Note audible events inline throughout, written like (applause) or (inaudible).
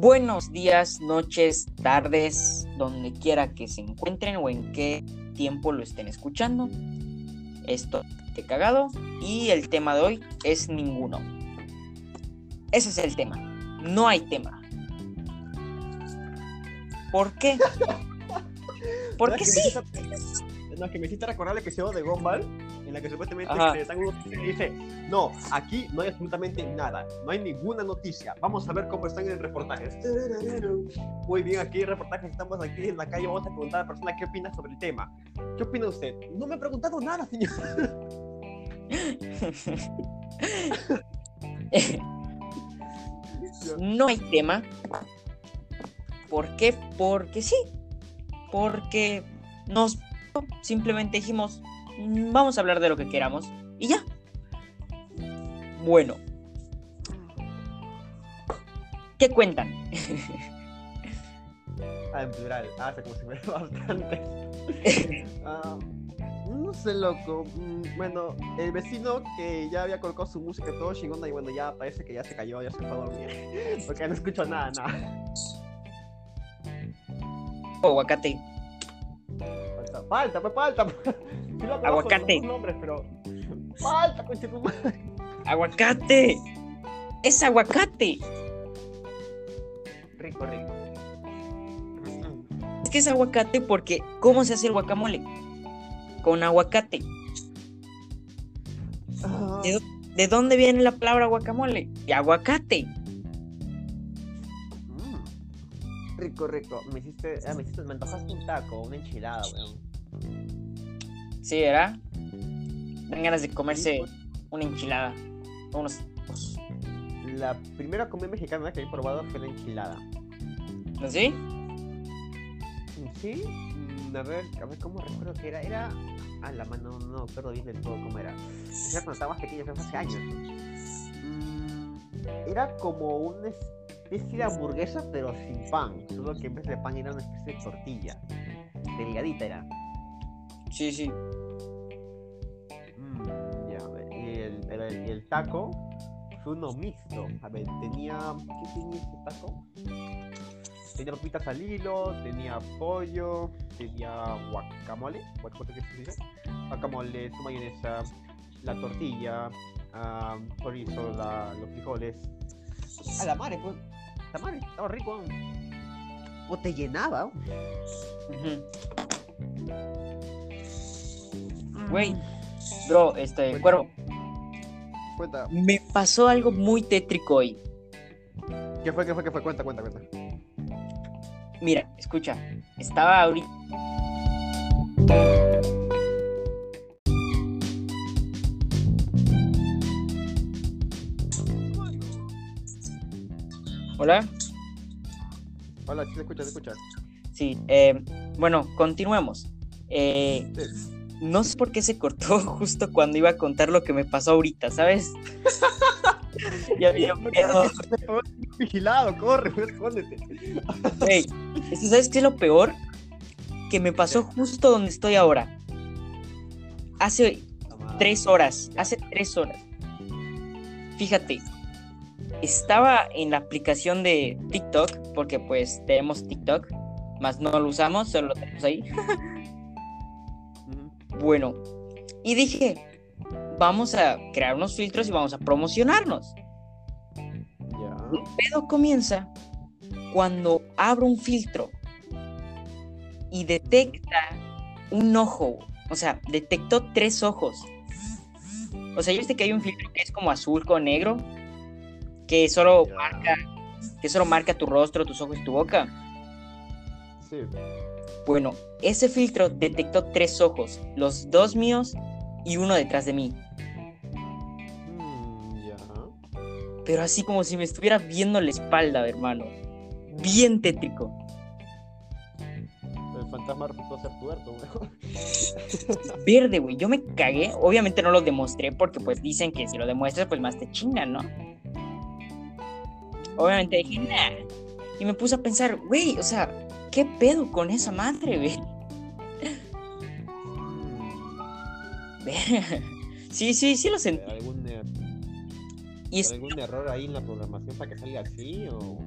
Buenos días, noches, tardes, donde quiera que se encuentren o en qué tiempo lo estén escuchando. Esto he cagado y el tema de hoy es ninguno. Ese es el tema. No hay tema. ¿Por qué? (laughs) Porque sí. No, que me hiciste recordar el episodio de Gumball, en la que supuestamente se dan un y dice, no, aquí no hay absolutamente nada, no hay ninguna noticia, vamos a ver cómo están en reportajes. (laughs) Muy bien, aquí en reportajes estamos aquí en la calle, vamos a preguntar a la persona qué opina sobre el tema. ¿Qué opina usted? No me ha preguntado nada, señor. (laughs) no hay tema. ¿Por qué? Porque sí. Porque nos simplemente dijimos, vamos a hablar de lo que queramos y ya. Bueno. ¿Qué cuentan? (laughs) ah, en plural. Ah, como si fuera bastante. (laughs) Ah, no sé, loco. Mm, bueno, el vecino que ya había colocado su música todo chingona y bueno, ya parece que ya se cayó, ya se fue a dormir. (laughs) Porque no escucho nada, nada. Oh, aguacate. Falta, pues falta. (laughs) aguacate. Nombres, pero... Falta, Aguacate. Es aguacate. Rico, rico. Es que es aguacate porque ¿cómo se hace el guacamole? Con aguacate. ¿De, dónde viene la palabra guacamole? De aguacate. Rico, rico. Me hiciste, ah, me hiciste, me antojaste un taco, una enchilada, weón. Sí, ¿verdad? Dan ganas de comerse una enchilada. Unos La primera comida mexicana que he probado fue la enchilada. ¿Sí? Sí. Mm, a ver, a ver cómo recuerdo que era. Era. A la mano, no recuerdo bien del todo cómo era. Ya cuando estaba más pequeño, hace años. Mm, era como una especie de hamburguesa, pero sin pan. Solo que en vez de pan era una especie de tortilla. Delgadita era. Sí, sí. Mm, ya, a ver. Y el, el, el, taco fue uno mixto. A ver, tenía. ¿Qué tenía este taco? Tenía papitas al hilo, tenía pollo, tenía guacamole. ¿Guacamole qué se? Guacamole, su mayonesa, la tortilla, um, chorizo, la, los frijoles. A la madre, pues. Madre, estaba rico. O te llenaba. Uh Güey, bro, este, cuervo. Cuenta. Me pasó algo muy tétrico hoy. ¿Qué fue, qué fue, qué fue? Cuenta, cuenta, cuenta. Mira, escucha. Estaba ahorita. Hola. Hola, sí, te escucha, te escucha. Sí, eh, bueno, continuemos. Eh, no sé por qué se cortó (laughs) justo cuando iba a contar lo que me pasó ahorita, ¿sabes? (laughs) ya había miedo. Vigilado, corre, respóndete. Hey, ¿sabes qué es lo peor? Que me pasó justo donde estoy ahora. Hace tres horas, hace tres horas. Fíjate, estaba en la aplicación de TikTok, porque pues tenemos TikTok, más no lo usamos, solo lo tenemos ahí. Bueno, y dije, vamos a crear unos filtros y vamos a promocionarnos. Ya. El pedo comienza cuando abro un filtro y detecta un ojo. O sea, detectó tres ojos. O sea, ¿ya viste que hay un filtro que es como azul con negro? Que solo marca. Que solo marca tu rostro, tus ojos y tu boca. Sí. Bueno, ese filtro detectó tres ojos, los dos míos y uno detrás de mí. Mm, ya. Pero así como si me estuviera viendo la espalda, hermano. Bien tétrico. El fantasma resultó ser tuerto, güey. (laughs) Verde, güey. Yo me cagué. Obviamente no lo demostré porque pues dicen que si lo demuestras pues más te chingan, ¿no? Obviamente dije, nah. Y me puse a pensar, güey, o sea, ¿Qué pedo con esa madre, güey? (laughs) sí, sí, sí lo sentí. ¿Algún, er- ¿Algún error ahí en la programación para que salga así? O...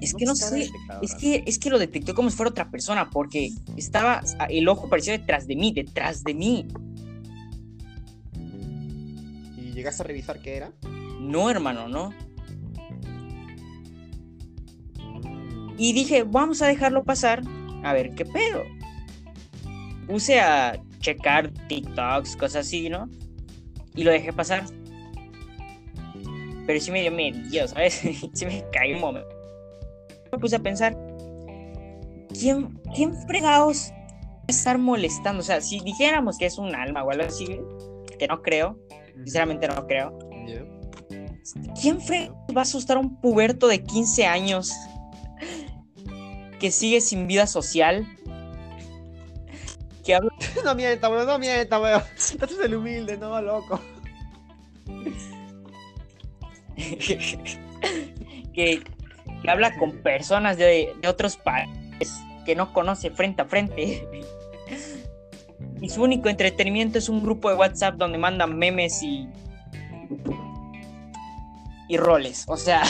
Es que no sé, es que, es que lo detectó como si fuera otra persona, porque estaba, el ojo pareció detrás de mí, detrás de mí. ¿Y llegaste a revisar qué era? No, hermano, no. Y dije, vamos a dejarlo pasar, a ver qué pedo. Puse a checar TikToks, cosas así, ¿no? Y lo dejé pasar. Pero sí me dio miedo, ¿sabes? (laughs) sí me caí un momento. Me puse a pensar, ¿quién, quién fregados estar molestando? O sea, si dijéramos que es un alma o algo así, que no creo, sinceramente no creo. ¿Quién fregados va a asustar a un puberto de 15 años que sigue sin vida social? Que habla... (laughs) no mienta, weón, no mienta, weón. Este es el humilde, no, loco. (laughs) que, habla con personas de, otros países que no conoce frente a frente. y su único entretenimiento es un grupo de WhatsApp donde mandan memes y. y roles. O sea.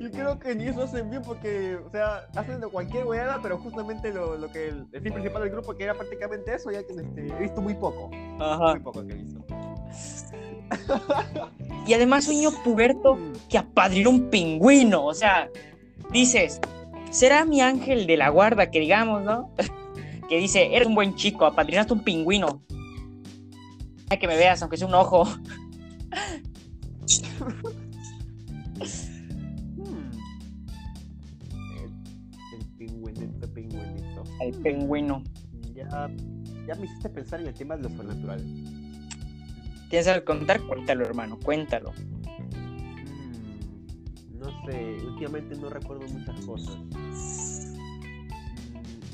Yo creo que ni eso hacen bien porque, o sea, hacen de cualquier weada, pero justamente lo, lo que el, fin principal del grupo, que era prácticamente eso, ya que este, he visto muy poco. Muy poco que he visto. y además un niño puberto que apadrinó un pingüino. O sea, dices, será mi ángel de la guarda, que digamos, ¿no? (laughs) que dice, eres un buen chico, apadrinaste un pingüino. Hay que me veas, aunque sea un ojo. (laughs) El pingüino. Ya, ya me hiciste pensar en el tema de lo sobrenatural. ¿Tienes algo contar? Cuéntalo, hermano, cuéntalo. Mm, no sé, últimamente no recuerdo muchas cosas.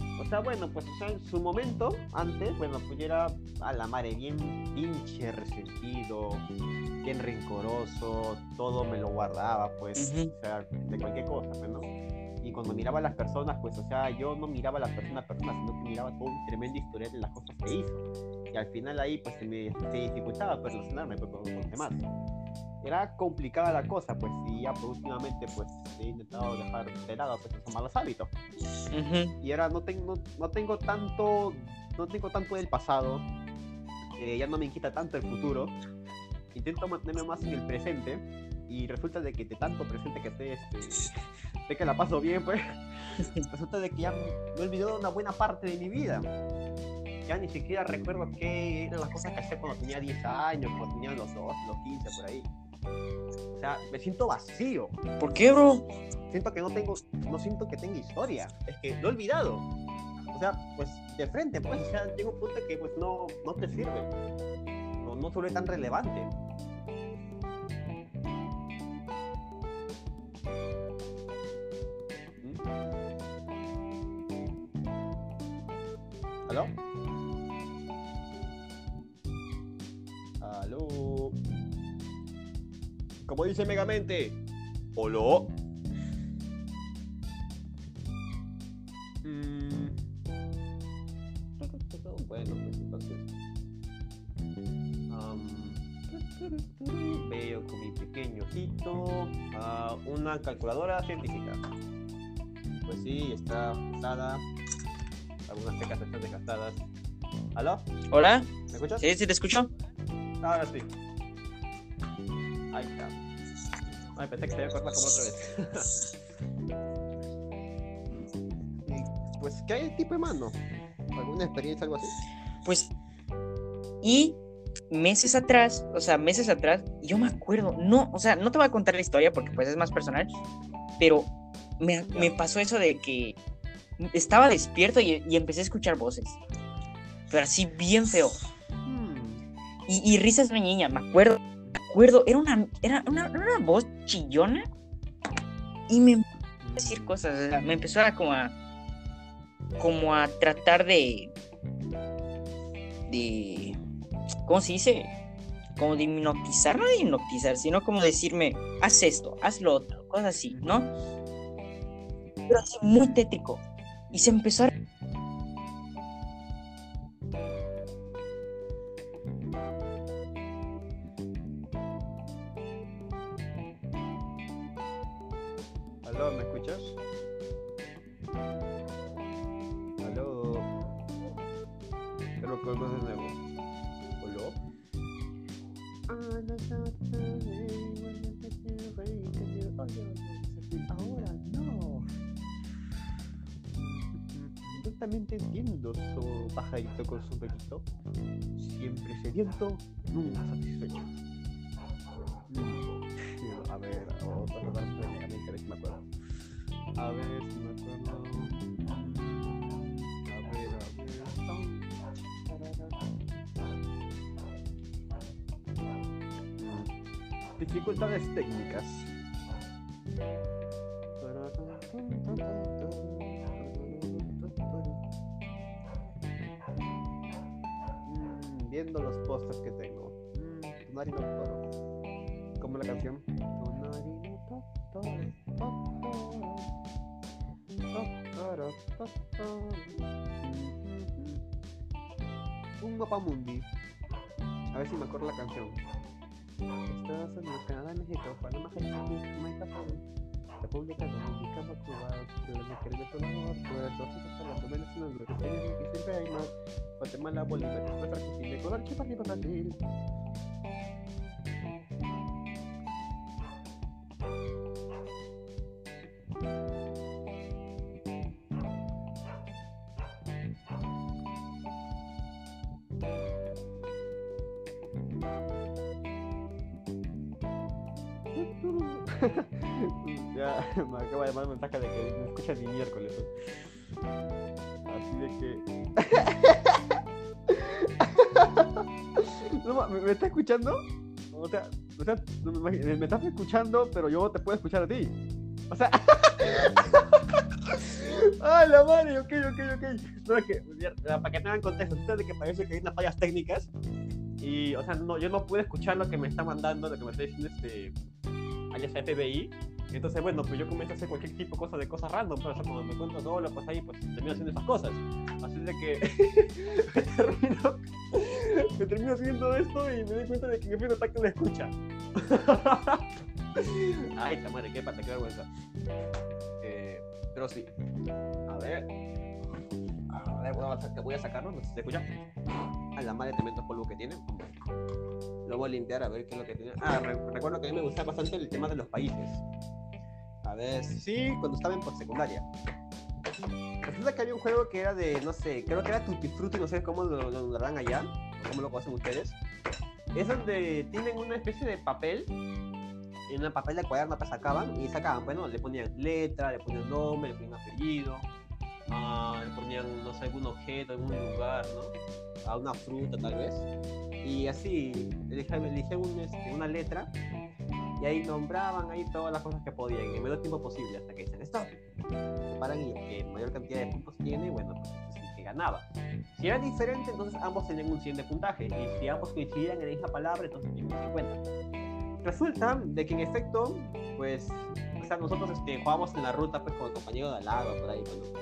Mm, o sea, bueno, pues en su momento, antes, bueno, pues yo era a la madre bien pinche resentido, bien rencoroso, todo me lo guardaba, pues, o sea, de cualquier cosa, pues, ¿no? Y cuando miraba a las personas, pues, o sea, yo no miraba a la persona a persona, sino que miraba todo un tremendo historial de las cosas que hizo. Y al final ahí, pues, se me se dificultaba pues, relacionarme pues, con, los demás. Era complicada la cosa, pues, y ya, pues, últimamente, pues, he intentado dejar de lado, pues, esos malos hábitos. Y ahora no tengo, no tengo tanto, no tengo tanto del pasado, eh, ya no me quita tanto el futuro. Intento mantenerme más en el presente y resulta de que de tanto presente que estoy, este, que la paso bien, pues, resulta de que ya me he olvidado una buena parte de mi vida. Ya ni siquiera recuerdo qué eran las cosas que hacía cuando tenía 10 años, cuando tenía los 2, los 15, por ahí. O sea, me siento vacío. ¿Por qué, bro? Siento que no tengo, no siento que tenga historia. Es que lo he olvidado. O sea, pues de frente, pues, o sea, tengo un punto que pues no, no te sirve. No, no se tan relevante. ¿Aló? ¿Aló? Como dice Megamente. ¿Holo? Mm. Bueno, pues entonces. veo con mi pequeño ojito una calculadora científica. Pues sí, está usada algunas tecas están desgastadas. ¿Aló? ¿Hola? ¿Me escuchas? Sí, sí, te escucho. Ahora sí. Ahí está. Ay, pensé que se había cortado como otra vez. (laughs) pues, ¿qué hay tipo de mano? ¿Alguna experiencia, algo así? Pues, y meses atrás, o sea, meses atrás, yo me acuerdo, no, o sea, no te voy a contar la historia porque pues es más personal, pero me, me pasó eso de que estaba despierto y, empecé a escuchar voces. Pero así bien feo. Hmm. Y, y risas de niña, me acuerdo. Me acuerdo, era una, era una, voz chillona. Y me empezó a decir cosas. me empezó a como a. como a tratar de. de. ¿Cómo se dice? Como de hipnotizar, no de hipnotizar, sino como decirme, haz esto, haz lo otro, cosas así, ¿no? Pero así muy tétrico y se empezó a Yo también te entiendo, su pajarito con sombrerito. Siempre sediento, nunca satisfecho. A ver, otra cosa de a ver si me acuerdo. A ver si me acuerdo. A ver, a ver. Dificultades técnicas. Mm, viendo los pósters que tengo. Mm, Tonari no Toro. Como la canción. Tonari no. Un mapa mundi. A ver si me acuerdo la canción. Estados Unidos, Canadá, México, Panamá, Jamaica, Perú, República Dominicana, Cuba, Ciudad Caribe, Ecuador, Puerto Rico, Colombia, Venezuela, siempre hay más, Guatemala, Bolivia, Costa Rica, Ecuador, Chile, Chile, Brasil. Acaba de que me escucha ni miércoles. Así de que. (laughs) no, ¿me, ¿me, está escuchando? O sea, o sea me, me, estás escuchando, pero yo te puedo escuchar a ti. O sea. ¡Ay, (laughs) la madre! Ok, ok, ok. No, es que, para que tengan contexto, de que parece que hay unas fallas técnicas. Y, o sea, no, yo no pude escuchar lo que me está mandando, lo que me está diciendo este alias FBI. Entonces, bueno, pues yo comienzo a hacer cualquier tipo de cosa de cosas random, pero o sea, cuando me encuentro solo, pues ahí pues termino haciendo esas cosas. Así de que (laughs) me, termino, me termino haciendo esto y me doy cuenta de que mi primer ataque me escucha. (laughs) Ay, ta madre, qué pata, qué vergüenza. Eh, pero sí. A ver. A ver, voy a sacarlo, no sé si se escucha. A la madre tremendo polvo que tiene. Lo voy a limpiar a ver qué es lo que tiene. Ah, recuerdo que a mí me gustaba bastante el tema de los países. A ver, sí, cuando estaba en secundaria. Resulta que había un juego que era de, no sé, creo que era Tutti Frutti, no sé cómo lo, lo allá, o cómo lo conocen ustedes. Es donde tienen una especie de papel, en una papel de cuaderno que sacaban y sacaban, bueno, le ponían letra, le ponían nombre, le ponían apellido, ah, le ponían, no sé, algún objeto, algún lugar, ¿no? A una fruta tal vez. Y así, eligieron, un, este, una letra y ahí nombraban ahí todas las cosas que podían en el menor tiempo posible hasta que dicen stop. Se paran y el que mayor cantidad de puntos tiene, bueno, pues es el que ganaba. Si era diferente, entonces ambos tenían un 100 de puntaje. Y si ambos coincidían en la misma palabra, entonces tenían un 50. Resulta de que en efecto, pues, o sea, nosotros este, jugábamos en la ruta pues con el compañero de al lado, por ahí, bueno,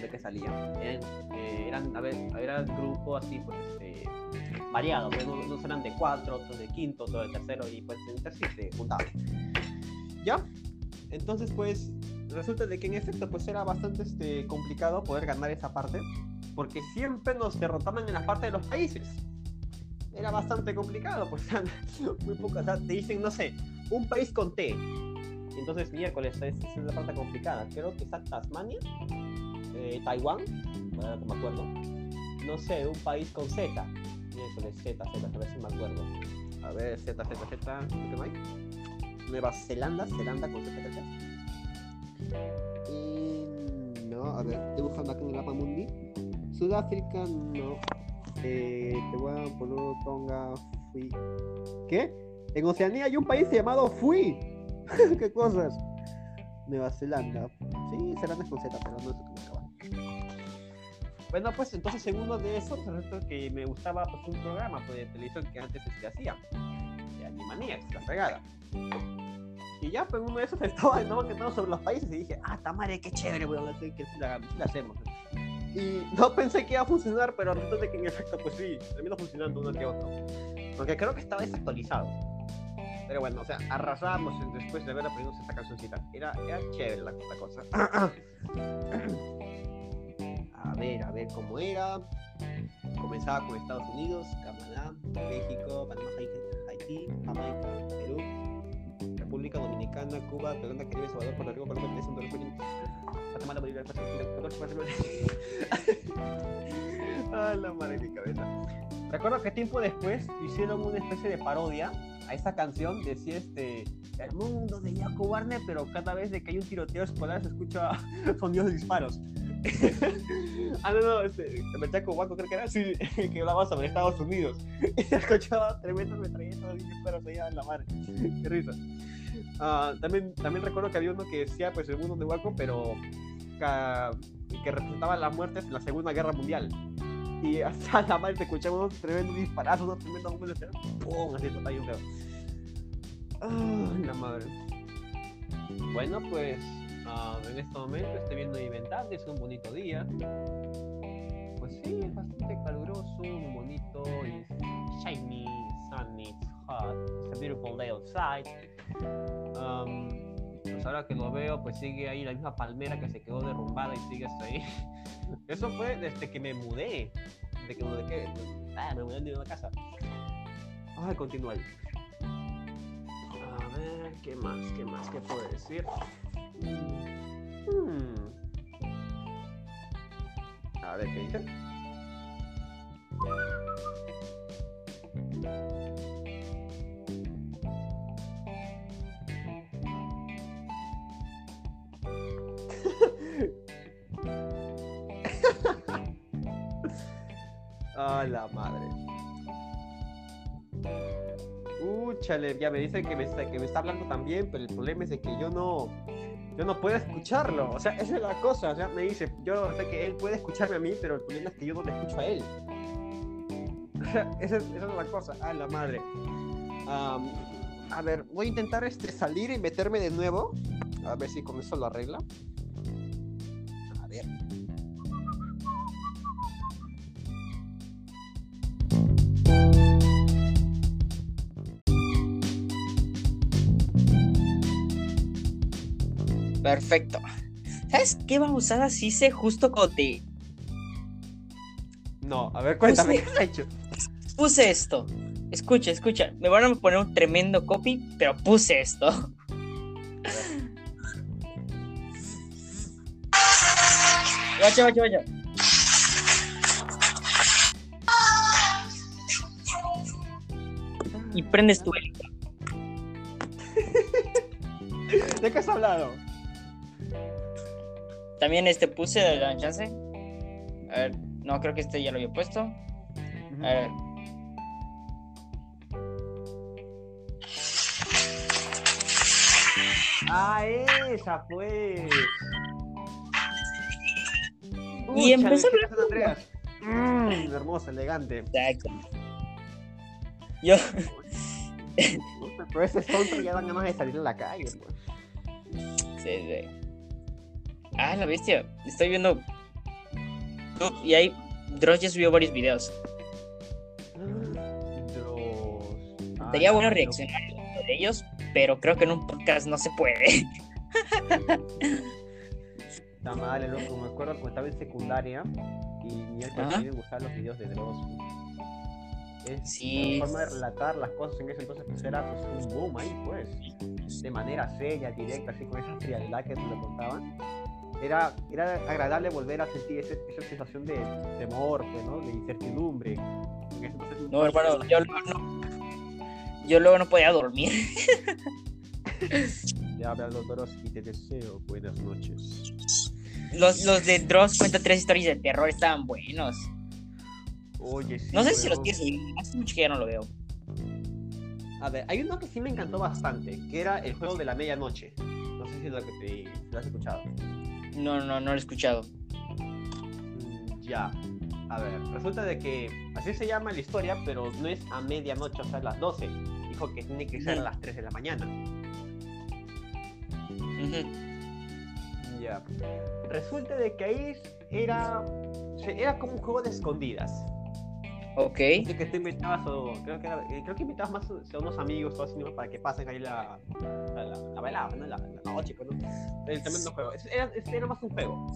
de que salían. Eran, eh, eran a ver, era el grupo así, pues, este, variado, pues, unos eran de cuatro, otros de quinto, otros de tercero, y pues entre sí se juntaban. ¿Ya? Entonces, pues, resulta de que en efecto, pues era bastante este, complicado poder ganar esa parte, porque siempre nos derrotaban en la parte de los países. Era bastante complicado, pues, (laughs) muy poco, o sea, te dicen, no sé, un país con T. Entonces, miércoles, esa es la parte complicada. Creo que está Tasmania, eh, Taiwán, no me acuerdo. No sé, un país con Z. Miércoles, Z, Z, a ver si me acuerdo. A ver, Z, Z, Z, ¿qué más? Nueva Zelanda, Zelanda con Z, Z. Y no, a ver, estoy buscando en el mapa mundi. Sudáfrica, no. Eh, te voy a poner Tonga, Fui. ¿Qué? En Oceanía hay un país llamado Fui. (laughs) ¿Qué cosas? Nueva Zelanda. Sí, Zelanda es con Z, pero no acaba. Bueno, pues entonces en uno de esos, resulta que me gustaba pues, un programa de televisión que antes se hacía, de Animaniacs, la fregada. Y ya, pues uno de esos (laughs) estaba, que sobre los países y dije, ah, tamare, qué chévere, weón, que si la, hacemos. Y no pensé que iba a funcionar, pero resulta que en efecto, pues sí, terminó funcionando uno que otro. Porque creo que estaba desactualizado. Pero bueno, o sea, arrasamos después de haber aprendido esta cancioncita. Era, era chévere la, la cosa. (clears throat) (clears throat) a ver, a ver cómo era. Comenzaba con Estados Unidos, Canadá, México, Panamá, Haití, Jamaica, Perú, República Dominicana, Cuba, Colombia, Caribe, Salvador, Puerto Rico, Colombia, Venezuela, Honduras, Guatemala, Bolivia, (laughs) Ah, la madre de mi cabeza. Recuerdo que tiempo después hicieron una especie de parodia a esta canción. Decía este. El mundo de Jaco Warner, pero cada vez que hay un tiroteo escolar se escucha (laughs) sonidos disparos. (laughs) ah, no, no, este, Jaco Waco creo que era así, (laughs) que hablaba sobre Estados Unidos. Y se escuchaba tremendos metralletas disparos allá en la mar. Qué risa. Uh, también, también recuerdo que había uno que decía, pues, el mundo de Waco, pero que, que representaba las muertes en la Segunda Guerra Mundial y hasta (laughs) la madre te escuchamos unos tremendos disparazos, unos tremendos hombres de ¡pum! Así y un dedo. ¡Ah, la madre! Bueno, pues uh, en este momento estoy viendo Inventando, es un bonito día. Pues sí, es bastante caluroso, bonito, es shiny, sunny, it's hot, it's a beautiful day outside. Um, ahora que lo veo, pues sigue ahí la misma palmera que se quedó derrumbada y sigue ahí. (laughs) Eso fue desde que me mudé. Desde que me mudé, ah, me mudé de una casa. Vamos a continuar. A ver, ¿qué más? ¿Qué más? ¿Qué puedo decir? Hmm. A ver, ¿qué dice? Ah, la madre. Uh, chale, ya me dice que me, está, que me está hablando también, pero el problema es de que yo no, yo no puedo escucharlo. O sea, esa es la cosa. O sea, me dice, yo sé que él puede escucharme a mí, pero el problema es que yo no le escucho a él. (laughs) O sea, esa es, la cosa. Ah, la madre. a ver, voy a intentar este, salir y meterme de nuevo. A ver si con eso lo arregla. A ver. Perfecto. ¿Sabes qué babosada sí hice justo cuando te. No, a ver, cuéntame qué has hecho. (laughs) Puse esto. Escucha, escucha. Me van a poner un tremendo copy, pero puse esto. Vaya, vaya, vaya. Y prendes tu velita. (laughs) ¿De qué has hablado? También este puse de la chance. A ver, no, creo que este ya lo había puesto. A ver. Ah, esa pues. y empezó a. Mmm, hermosa, elegante. Exacto. Yo. (laughs) Pero ese son ya dan ganas de salir a la calle, pues. Sí, sí. Ah, la bestia. Estoy viendo. Y ahí. Dross ya subió varios videos. Dross. Sería bueno reaccionar a de ellos, pero creo que en un podcast no se puede. Está mal, loco. Me acuerdo cuando estaba en secundaria y mi hermano me gustar los videos de Dross. Es sí. La forma de relatar las cosas en ese entonces pues era pues, un boom ahí, pues. De manera seria, directa, así con esa frialdad que te lo contaban era, era agradable volver a sentir esa sensación de temor, pues, ¿no? de incertidumbre. no, hermano, yo luego no, yo luego no podía dormir. (laughs) Ya hablan los Dross y te deseo buenas noches. Los, los de Dross cuenta tres historias de terror, estaban buenos. Oye, sí. No sé si los quieres hace mucho que ya no lo veo. A ver, hay uno que sí me encantó bastante, que era el juego de la medianoche. No sé si lo, que te, lo has escuchado. No, no, no lo he escuchado. Mm, ya. A ver, resulta de que así se llama la historia, pero no es a medianoche, o sea, a las 12. Dijo que tiene que ser a las 3 de la mañana. Ya. Resulta de que ahí era, era como un juego de escondidas. Ok. Así que tú invitabas, o, creo, que, eh, creo que invitabas más a unos amigos todos así, para que pasen ahí la, la, la, la velada, ¿no? la, la noche, pues, ¿no? El tremendo juego. Era, era, más un juego.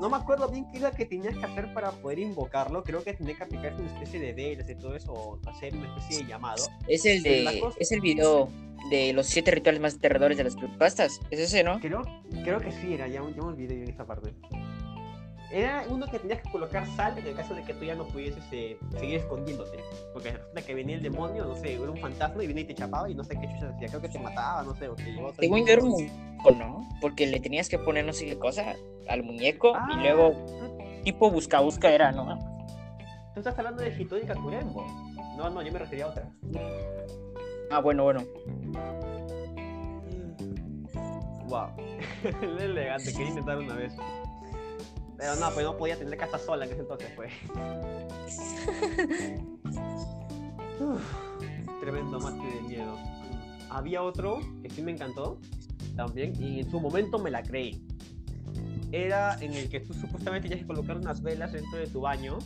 No me acuerdo bien qué era que tenías que hacer para poder invocarlo. Creo que tenía que aplicarse una especie de velas y todo eso, o hacer una especie de llamado. Es el de. Es el video de los siete rituales más aterradores de las creepypastas. Es ese, ¿no? Creo, creo que sí era, ya, ya me olvidé en esa parte. Era uno que tenías que colocar sal en el caso de que tú ya no pudieses eh, seguir escondiéndote. Porque resulta que venía el demonio, no sé, era un fantasma y venía y te chapaba y no sé qué chucha decía. Creo que te mataba, no sé, o te Según yo era un muñeco, ¿no? Porque le tenías que poner no sé qué cosa al muñeco y ah, luego tipo busca busca era, ¿no? Tú estás hablando de Hitori Kakurembo. No, no, yo me refería a otra. Ah, bueno, bueno. Wow. (laughs) elegante, quería intentar una vez. Pero no, pues no podía tener casa sola en ese entonces, pues. (laughs) tremendo mate de miedo. Había otro que sí me encantó también y en su momento me la creí. Era en el que tú supuestamente tenías que colocar unas velas dentro de tu baño,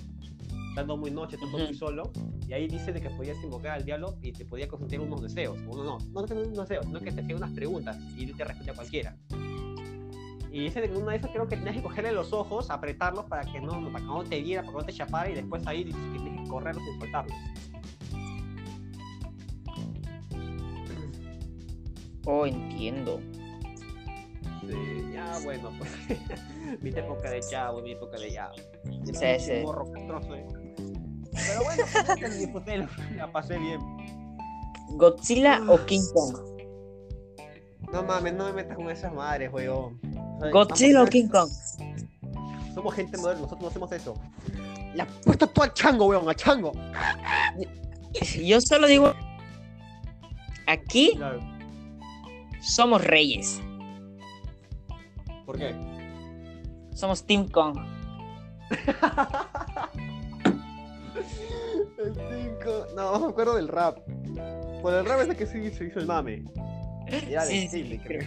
estando muy noche, tú muy solo, y ahí dice de que podías invocar al diablo y te podía conceder unos deseos. Uno no, no te unos deseos, sino que te hacía unas preguntas y te respondía cualquiera. Y que una de esas creo que tenías que cogerle los ojos, apretarlos para que no, para que no te viera, para que no te chapara y después ahí tienes que correrlos sin soltarlos. Oh, entiendo. Sí, ya bueno, pues (laughs) mi época de chavo, mi época de ya. Sí, sí. Morro castroso, ¿eh? Pero bueno, pues, disfruté, (laughs) la pasé bien. ¿Godzilla o King Kong? No mames, no me metas con esas madres, weón. Godzilla o King Kong. Somos gente moderna, nosotros no hacemos eso. La puesto tú al chango, weón, al chango. Yo solo digo. Aquí somos reyes. ¿Por qué? Somos Team Kong. (laughs) el Team Kong. No, me acuerdo del rap. Por el rap es de que sí se hizo el mame. Era sí, sí, creo.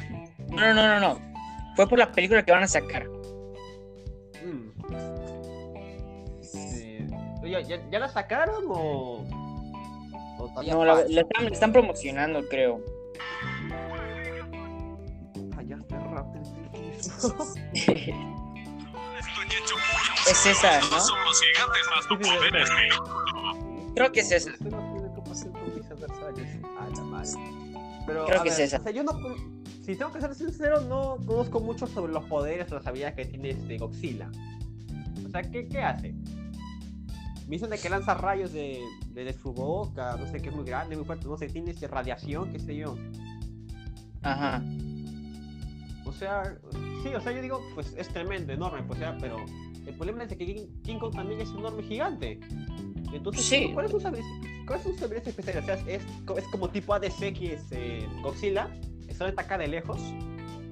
No, no, no, no. Fue por la película que van a sacar. Mm. ¿Ya, la sacaron o.? no, la, están, promocionando, creo. Ah, ya está rápido. (laughs) es esa, ¿no? Creo que es esa. Creo que es esa. O sea, yo no si tengo que ser sincero, no conozco mucho sobre los poderes o las habilidades que tiene este Godzilla. O sea, ¿qué, qué hace? Me dicen de que lanza rayos de, de, su boca, no sé, que es muy grande, muy fuerte, no sé, tiene ese radiación, qué sé yo. Ajá. O sea, sí, o sea, yo digo, pues es tremendo, enorme, pues, o sea, pero el problema es que King Kong también es enorme, gigante. Entonces, sí. ¿cuál es su habilidad especial? O sea, es, es como tipo ADC que es eh, Godzilla, solo ataca de lejos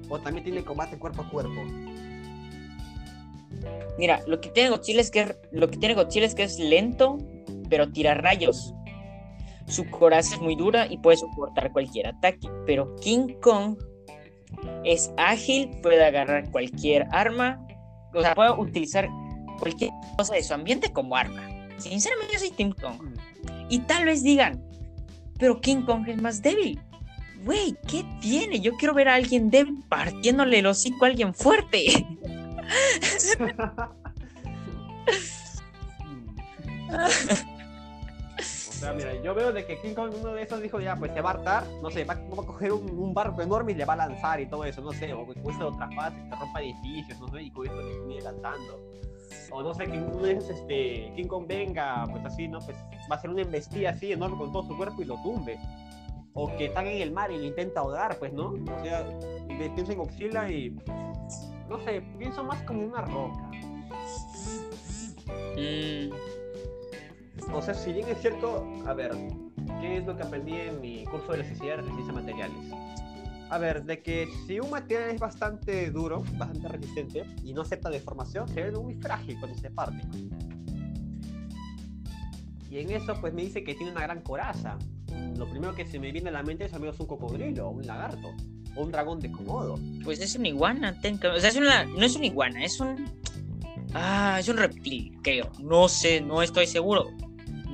o también tiene combate cuerpo a cuerpo. Mira, lo que tiene Godzilla es que lo que tiene Godzilla es que es lento, pero tira rayos. Su coraza es muy dura y puede soportar cualquier ataque, pero King Kong es ágil, puede agarrar cualquier arma, o sea, puede utilizar cualquier cosa de su ambiente como arma. Sinceramente yo soy King Kong. Mm. Y tal vez digan, pero King Kong es más débil güey, ¿qué tiene? Yo quiero ver a alguien débil partiéndole el hocico a alguien fuerte. (laughs) o sea, mira, yo veo de que King Kong uno de esos dijo, ya, pues se va a hartar, no sé, va, a coger un, barco enorme y le va a lanzar y todo eso, no sé, o con eso otra fase, que rompa edificios, no sé, y con eso le sigue lanzando. O no sé, que uno de esos, este, King Kong venga, pues así, ¿no? Pues va a hacer una embestida así enorme con todo su cuerpo y lo tumbe o que están en el mar y lo intenta ahogar, pues, ¿no? O sea, pienso en Godzilla y, no sé, pienso más como una roca. Mm. O sea, si bien es cierto, a ver, ¿qué es lo que aprendí en mi curso de necesidad de resistencia a materiales? A ver, de que si un material es bastante duro, bastante resistente y no acepta deformación, se ve muy frágil cuando se parte. Y en eso, pues me dice que tiene una gran coraza lo primero que se me viene a la mente es al menos un cocodrilo, un lagarto, o un dragón de comodo. Pues es una iguana, o sea, es una, no es una iguana, es un... Ah, es un reptil, creo. No sé, no estoy seguro.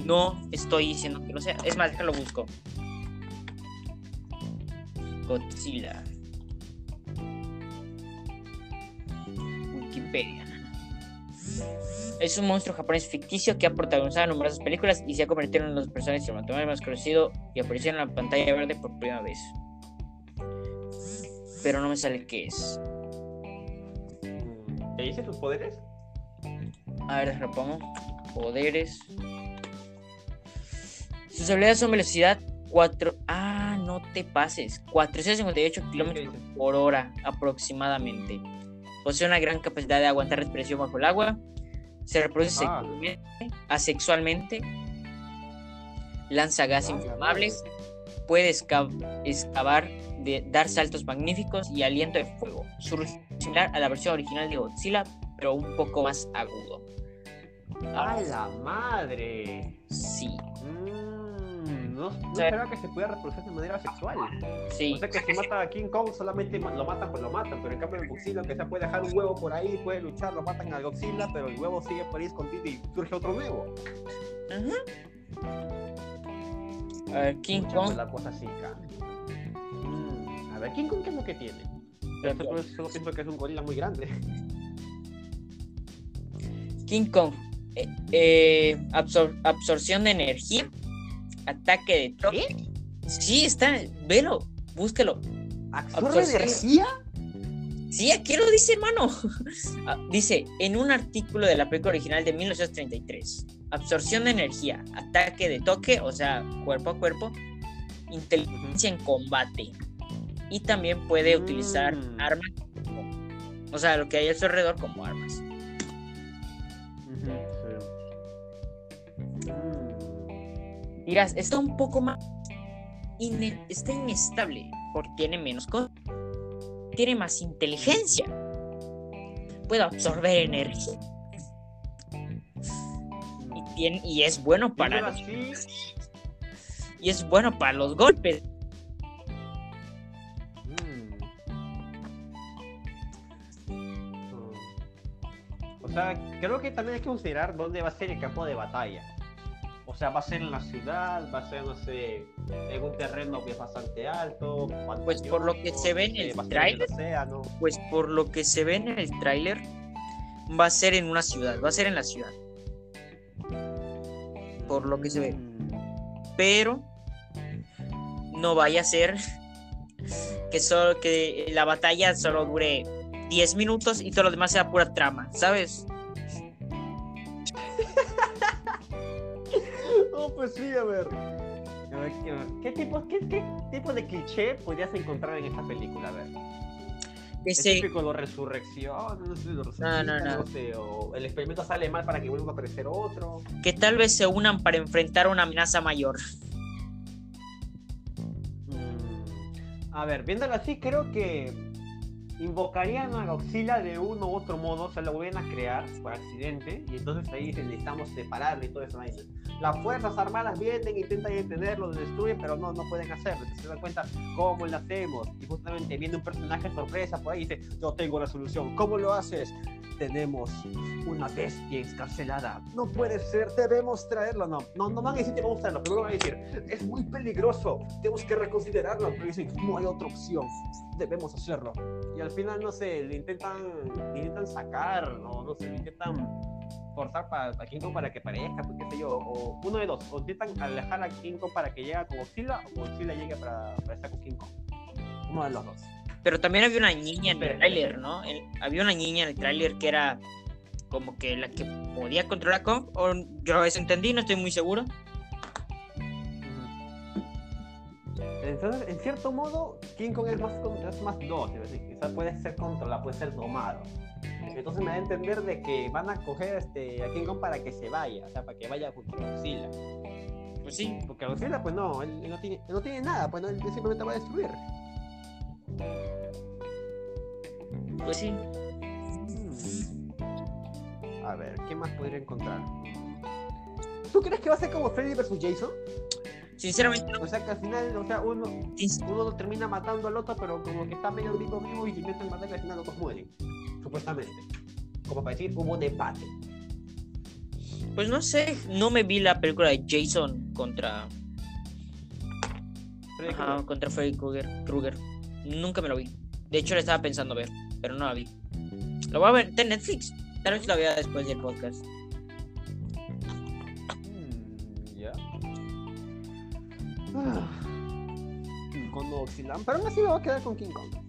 No estoy diciendo que no sea. Es más, lo busco. Godzilla. Wikipedia. Es un monstruo japonés ficticio que ha protagonizado numerosas películas y se ha convertido en uno de los personajes cinematográficos más conocidos y apareció en la pantalla verde por primera vez. Pero no me sale qué es. ¿Te dice tus poderes? A ver, repongo. Poderes. Sus habilidades son velocidad 4. Ah, no te pases. 458 kilómetros por hora aproximadamente. Posee una gran capacidad de aguantar respiración bajo el agua. Se reproduce ah. asexualmente. Lanza gas inflamable. Puede excavar, de, dar saltos magníficos y aliento de fuego. Su similar a la versión original de Godzilla, pero un poco más agudo. ¡A la madre! Sí. Mm, no, esperaba que se pudiera reproducir de manera sexual. Sí. O sea que si mata a King Kong solamente lo matan, pues lo matan. Pero en cambio el Godzilla, que se puede dejar un huevo por ahí, puede luchar, lo matan al Godzilla, pero el huevo sigue por ahí escondido y surge otro nuevo. A ver, King Kong. La cosa así, mm, a ver, King Kong, ¿qué es lo que tiene? Yo solo pienso que es un gorila muy grande. King Kong eh, eh, absorción de energía, ataque de toque. Sí, está, velo, búsquelo. ¿Absorbe energía? Sí, aquí lo dice, hermano. (laughs) Ah, dice, en un artículo de la película original de 1933, absorción de energía, ataque de toque, o sea, cuerpo a cuerpo, inteligencia en combate. Y también puede utilizar mm. armas, o sea, lo que hay a su alrededor como armas. Dirás, está un poco más. está inestable porque tiene menos cosas. Tiene más inteligencia. Puede absorber energía. Y, tiene, y es bueno para los, y es bueno para los golpes. Mm. O sea, creo que también hay que considerar dónde va a ser el campo de batalla. O sea, va a ser en la ciudad, va a ser, no sé, en un terreno que es bastante alto. Pues por lo que se ve en el tráiler, pues por lo que se ve en el tráiler, va a ser en una ciudad, va a ser en la ciudad. Por lo que se ve. Pero no vaya a ser (laughs) que solo que la batalla solo dure 10 minutos y todo lo demás sea pura trama, ¿sabes? Pues sí, a ver. ¿qué, tipo, qué, tipo de cliché podrías encontrar en esta película? A ver. ¿Es típico de resurrección? No, sé, no, no, no. o el experimento sale mal para que vuelva a aparecer otro. Que tal vez se unan para enfrentar una amenaza mayor. Mm, a ver, viéndolo así, creo que invocarían a Godzilla de uno u otro modo, se lo vuelven a crear por accidente, y entonces ahí necesitamos separarlo y todo eso. Las fuerzas armadas vienen, intentan detenerlo, lo destruyen, pero no, no pueden hacerlo. Entonces se dan cuenta cómo lo hacemos. Y justamente viene un personaje sorpresa por ahí y dice, yo tengo la solución. ¿Cómo lo haces? tenemos una bestia escarcelada. No puede ser, debemos traerlo. No, no, no van a decir a traerlo, pero van a decir, es muy peligroso, tenemos que reconsiderarlo. Pero dicen, no hay otra opción, debemos hacerlo. Y al final, no sé, le intentan, intentan sacar, no, no sé, le intentan forzar para, a King Kong para que parezca, porque sé yo, o uno de dos, o intentan alejar a King Kong para que llegue con Godzilla, o Godzilla llegue para, para estar con King Kong. Uno de los dos. Pero también había una niña en el tráiler, ¿no? había una niña en el tráiler que era como que la que podía controlar a Kong, o yo eso entendí, no estoy muy seguro. Entonces, en cierto modo, King Kong es más, es más dócil, quizás puede ser controlado, puede ser domado. Entonces me da a entender de que van a coger este, a King Kong para que se vaya, o sea, para que vaya junto a Godzilla. Pues sí. Porque Godzilla, pues no, él, no, tiene, no tiene nada, pues no, él simplemente va a destruir. Pues sí. A ver, ¿qué más podría encontrar? ¿Tú crees que va a ser como Freddy vs. Jason? Sinceramente O sea que al final, o sea, uno, uno termina matando al otro, pero como que está medio vivo vivo y intentan matar y al final los dos mueren. Supuestamente. Como para decir, hubo un empate. Pues no sé, no me vi la película de Jason contra. Ajá, contra Freddy Krueger. Nunca me lo vi. De hecho, le estaba pensando ver, pero no la vi. Lo voy a ver en Netflix. Tal vez la vea después del podcast. Ah. Con Godzilla. Pero aún así me voy a quedar con King Kong.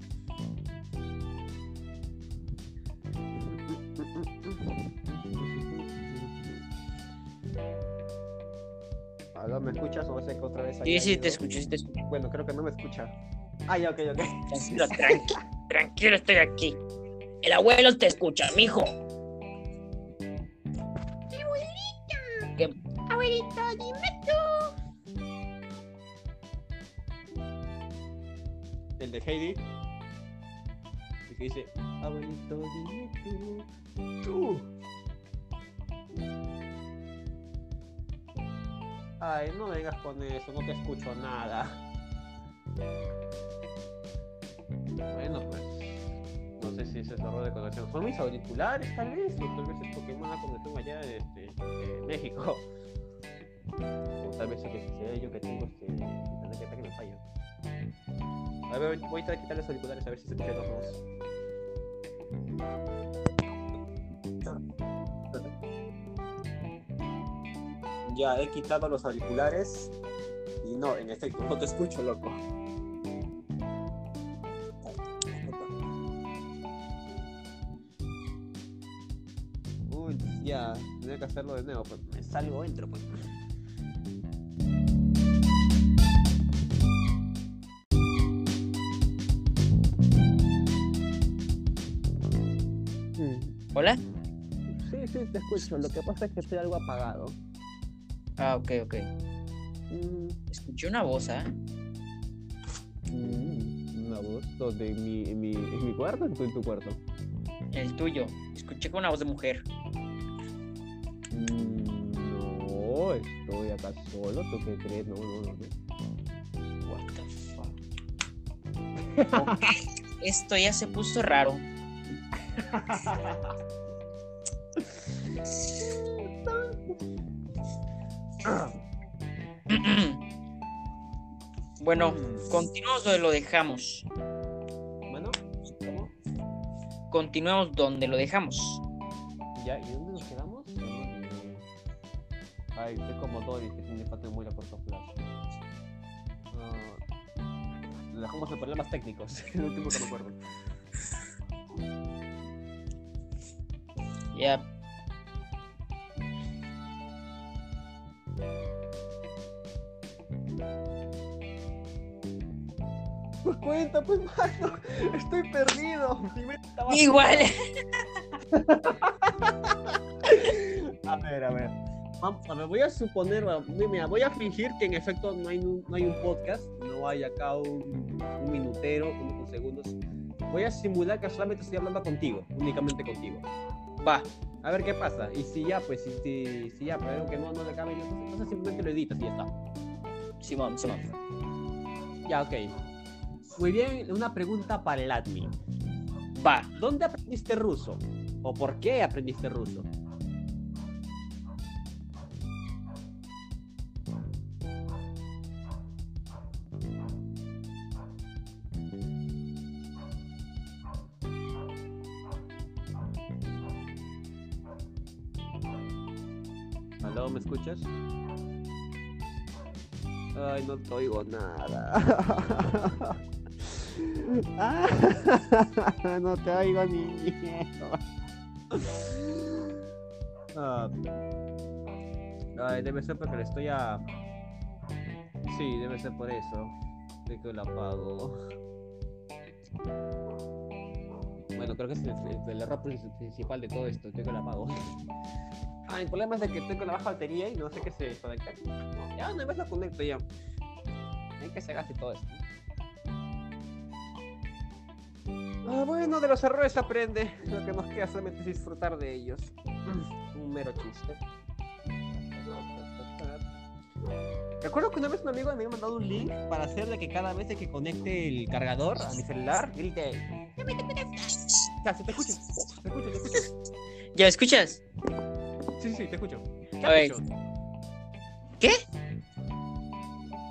¿Me escuchas o que otra vez? Sí, sí, te escucho, sí te escucho. Bueno, creo que no me escucha. Ah, ya, ok, ok. Tranquilo, tranquilo, tranquilo, estoy aquí. El abuelo te escucha, mijo. Abuelita. ¿Qué? Abuelita, dime El de Heidi. El que dice, abuelito, dime tú. Tú. Ay, no vengas con eso, no te escucho nada. Bueno, pues. No sé si ese es error de conexión. Son mis auriculares, tal vez. O tal vez es porque la conexión allá de, este, México. O tal vez es que yo que tengo este. internet que me falla. A ver, voy a intentar quitar los auriculares a ver si se escucha los dos. ya he quitado los auriculares y no, en efecto, no te escucho, loco. Uy, ya, tenía que hacerlo de nuevo, pues me salgo, entro, pues. Te escucho. Lo que pasa es que estoy algo apagado. Ah, ok, ok. Mm, escuché una voz, ¿eh? Mm, una voz ¿Dónde? ¿En mi, en, mi, ¿En mi cuarto o en tu cuarto? El tuyo. Escuché con una voz de mujer. Mm, no, estoy acá solo. ¿Tú qué crees? No, no, no. What the fuck. (laughs) ok, esto ya se puso raro. (laughs) bueno, continuamos donde lo dejamos. Bueno, ¿cómo? Continuemos donde lo dejamos. ¿Ya? ¿Y dónde nos quedamos? Ay, estoy como Dory, que tiene falta muy a corto plazo. Uh, dejamos de problemas técnicos, (laughs) el último que me acuerdo. Ya. Pues cuenta, pues mano, estoy perdido. Igual. a ver, a ver. A ver, voy a suponer, mira, voy a fingir que en efecto no hay un, no hay un podcast, no hay acá un, un minutero, unos segundos. Voy a simular que solamente estoy hablando contigo, únicamente contigo. Va. A ver qué pasa. Y si ya, pues, si, si, ya, pero que no, no le cabe, entonces simplemente lo editas y ya está. Simón, Simón. Ya, ok. Muy bien, una pregunta para el admin. Va. ¿Dónde aprendiste ruso? ¿O por qué aprendiste ruso? ¿Aló, me escuchas? Ay, no te oigo nada. (laughs) (laughs) no te oigo ni miedo. Ah. Debe ser porque le estoy a. Sí, debe ser por eso. De que lo apago. Bueno, creo que es el, error principal de todo esto, que lo apago. (laughs) Ah, el problema es de que tengo la baja batería y no sé qué se desconecta. Ya, una vez lo conecto ya. Hay que se gaste todo esto. Ah, bueno, de los errores aprende. Lo que nos queda solamente es disfrutar de ellos. Un mero chiste. Recuerdo que una vez un amigo me había mandado un link para hacerle que cada vez que conecte el cargador a mi celular, grite. Ya, se te escucha. Te escucho, te escucho. ¿Ya escuchas? Sí, sí, te escucho. ¿Qué A has ver. hecho?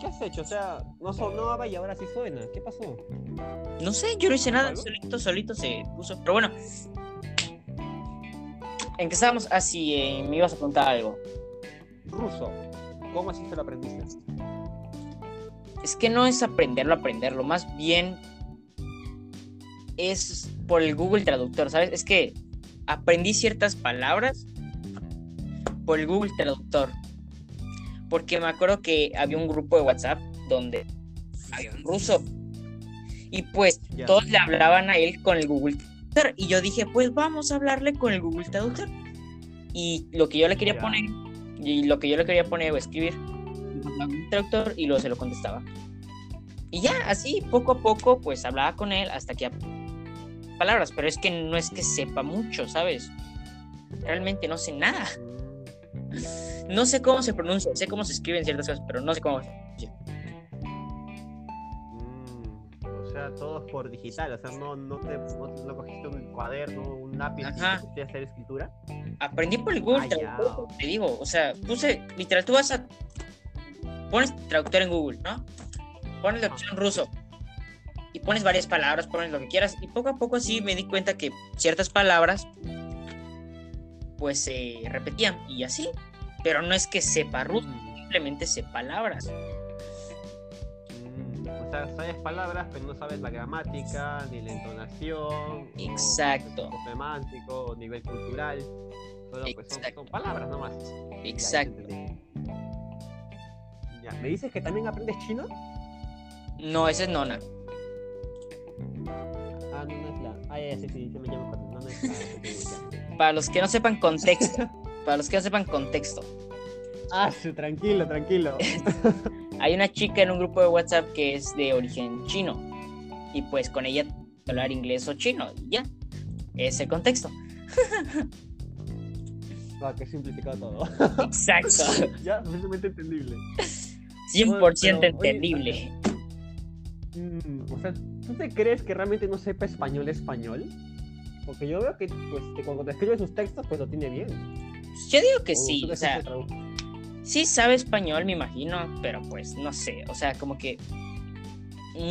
¿Qué has hecho? O sea, no sonaba y ahora sí suena. ¿Qué pasó? No sé, yo no hice nada, ¿Algo? solito, solito se puso. Pero bueno. ¿En qué estábamos? Ah, sí, eh, me ibas a preguntar algo. Ruso. ¿Cómo así se lo aprendiste? Es que no es aprenderlo, aprenderlo, más bien es por el Google Traductor, ¿sabes? Es que aprendí ciertas palabras por el Google Traductor. Porque me acuerdo que había un grupo de WhatsApp donde había un ruso. Y pues Ya. todos le hablaban a él con el Google Traductor. Y yo dije, pues vamos a hablarle con el Google Traductor. Y lo que yo le quería Ya. poner, y lo que yo le quería poner o escribir, Google Traductor y luego se lo contestaba. Y ya, así, poco a poco, pues hablaba con él hasta que palabras, pero es que no es que sepa mucho, ¿sabes? Realmente no sé nada. No sé cómo se pronuncia, sé cómo se escriben ciertas cosas, pero no sé cómo. mm, o sea, todo es por digital. O sea, no, no, te, no, no cogiste un cuaderno, un lápiz y hacer escritura. Aprendí por el Google Ah, Traductor, te digo, o sea, puse, literal, tú vas a, pones traductor en Google, ¿no? Pones la opción ruso y pones varias palabras, pones lo que quieras y poco a poco así me di cuenta que ciertas palabras pues se repetían y así, pero no es que sepa ruso, Mm, simplemente sé palabras. mm, o sea, sabes palabras, pero no sabes la gramática, ni la entonación. o Exacto. proceso semántico, o nivel cultural. Solo pues son, son palabras nomás. Exacto. Ya, ¿Me dices que también aprendes chino? No, esa es nona. Ah, no, no es la. Ah, ya, sí, sí, se me llama. No, no es la. (laughs) Para los que no sepan contexto, (laughs) para los que no sepan contexto, Ah, sí, (laughs) tranquilo, tranquilo. (laughs) hay una chica en un grupo de WhatsApp que es de origen chino y pues con ella hablar inglés o chino y ya, es el contexto. (laughs) Ah, que simplificado todo. Exacto, ya, suficientemente entendible. 100% Pero, oye, entendible. Mm, o sea, ¿tú te crees que realmente no sepa español español? Porque yo veo que pues, que cuando te escribe sus textos, pues lo tiene bien. Yo digo que O sí, o sea, sí sabe español, me imagino, pero pues no sé, o sea, como que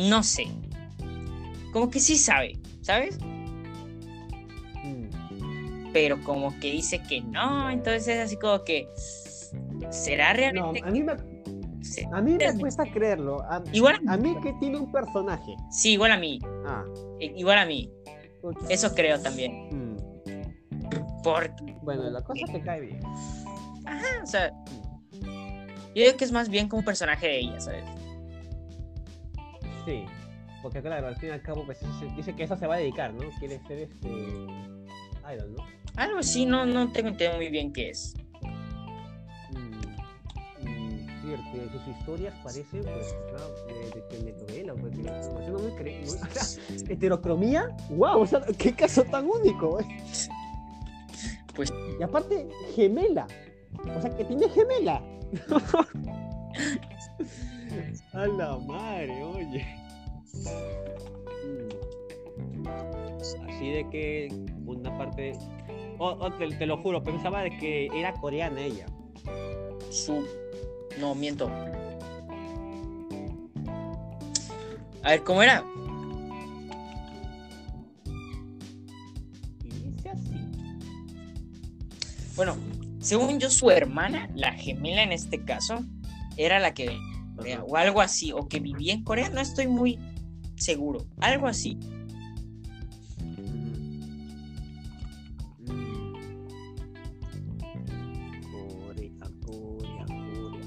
no sé. Como que sí sabe, ¿sabes? Mm. Pero como que dice que no, entonces es así como que ¿será No, realmente? a mí me, Sí, a mí me cuesta creerlo. A, Igual- a mí que tiene un personaje. sí, igual a mí, Ah. i- igual a mí. Eso creo también. Mm. Bueno, la cosa que cae bien. o sea, yo digo que es más bien como un personaje de ella, ¿sabes? Sí. Porque claro, al fin y al cabo, pues dice- que eso se va a dedicar, ¿no? Quiere ser este. Idol, ¿no? Algo así, no, no tengo entendido muy bien qué es. Mm, mm, cierto, sus historias parecen pues de, de telenovela, pues, de información muy cre- muy- (laughs) o sea, heterocromía, wow, o sea, qué caso tan único. eh. Pues- y aparte gemela, o sea que tiene gemela. (laughs) A la madre, oye. Así de que una parte, oh, oh, te, te lo juro, pensaba de que era coreana ella. Su. No, miento. A ver, ¿cómo era? Bueno, según yo, su hermana, la gemela en este caso, era la que Corea, o algo así, o que vivía en Corea, no estoy muy seguro, algo así. Corea, Corea, Corea.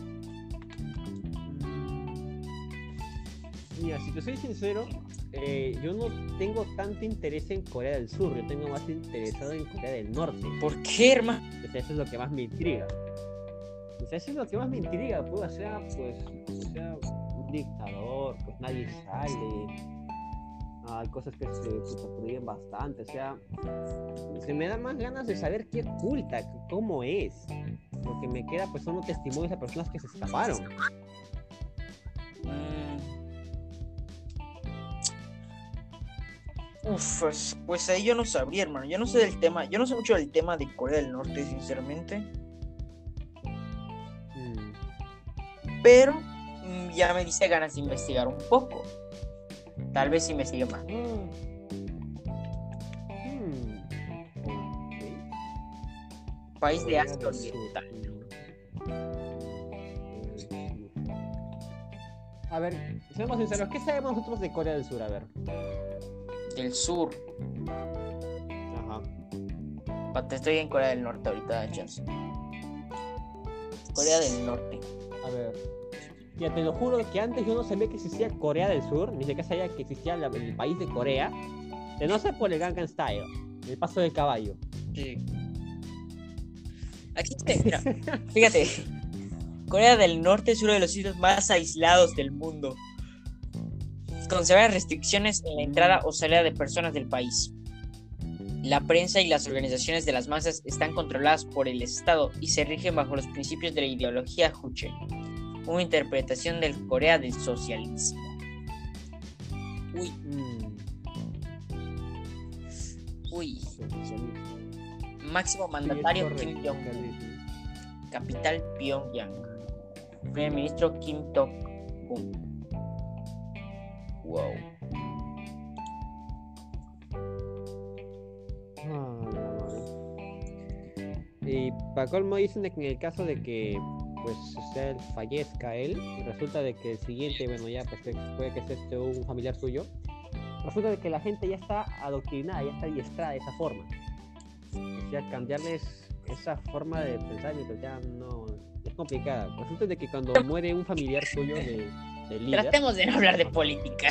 Mira, si te soy sincero, eh, yo no tengo tanto interés en Corea del Sur, yo tengo más interesado en Corea del Norte. ¿Por qué, hermano? Eso es lo que más me intriga. Eso es lo que más me intriga, pues, o sea, pues, o sea, un dictador, pues nadie sale. Hay cosas que se, se bastante, o sea, se me da más ganas de saber qué oculta, cómo es. Porque me queda, pues, solo testimonios de personas que se escaparon. Uf, pues, pues ahí yo no sabría, hermano. Yo no sé del tema, yo no sé mucho del tema de Corea del Norte, sinceramente. pero mm, ya me dice ganas de investigar un poco. Tal vez investigue más. Mm. País de Asia. Oriental. A ver, seamos sinceros, ¿qué sabemos nosotros de Corea del Sur? A ver. Del sur. Ajá. Te estoy en Corea del Norte ahorita, chance. Corea del Norte. A ver. Ya te lo juro que antes yo no sabía que existía Corea del Sur, ni siquiera sabía que existía la- el país de Corea. De no ser por el Gangnam Style, el paso del caballo. Sí. Aquí te, mira, fíjate. (laughs) Corea del Norte es uno de los sitios más aislados del mundo. Con severas restricciones en la entrada o salida de personas del país. La prensa y las organizaciones de las masas están controladas por el Estado y se rigen bajo los principios de la ideología Juche, una interpretación del Corea del socialismo. Uy, Mm, uy. Máximo mandatario Kim Jong-un. socialismo. Capital Pyongyang. Primer ministro Kim Tok-un. Wow. Y para colmo dicen que en el caso de que pues fallezca él, resulta de que el siguiente, bueno ya pues puede que sea este un familiar suyo, resulta de que la gente ya está adoctrinada, ya está adiestrada de esa forma. O sea, cambiarles esa forma de pensamiento ya no es complicada. Resulta de que cuando muere un familiar suyo de, Tratemos de no hablar de política.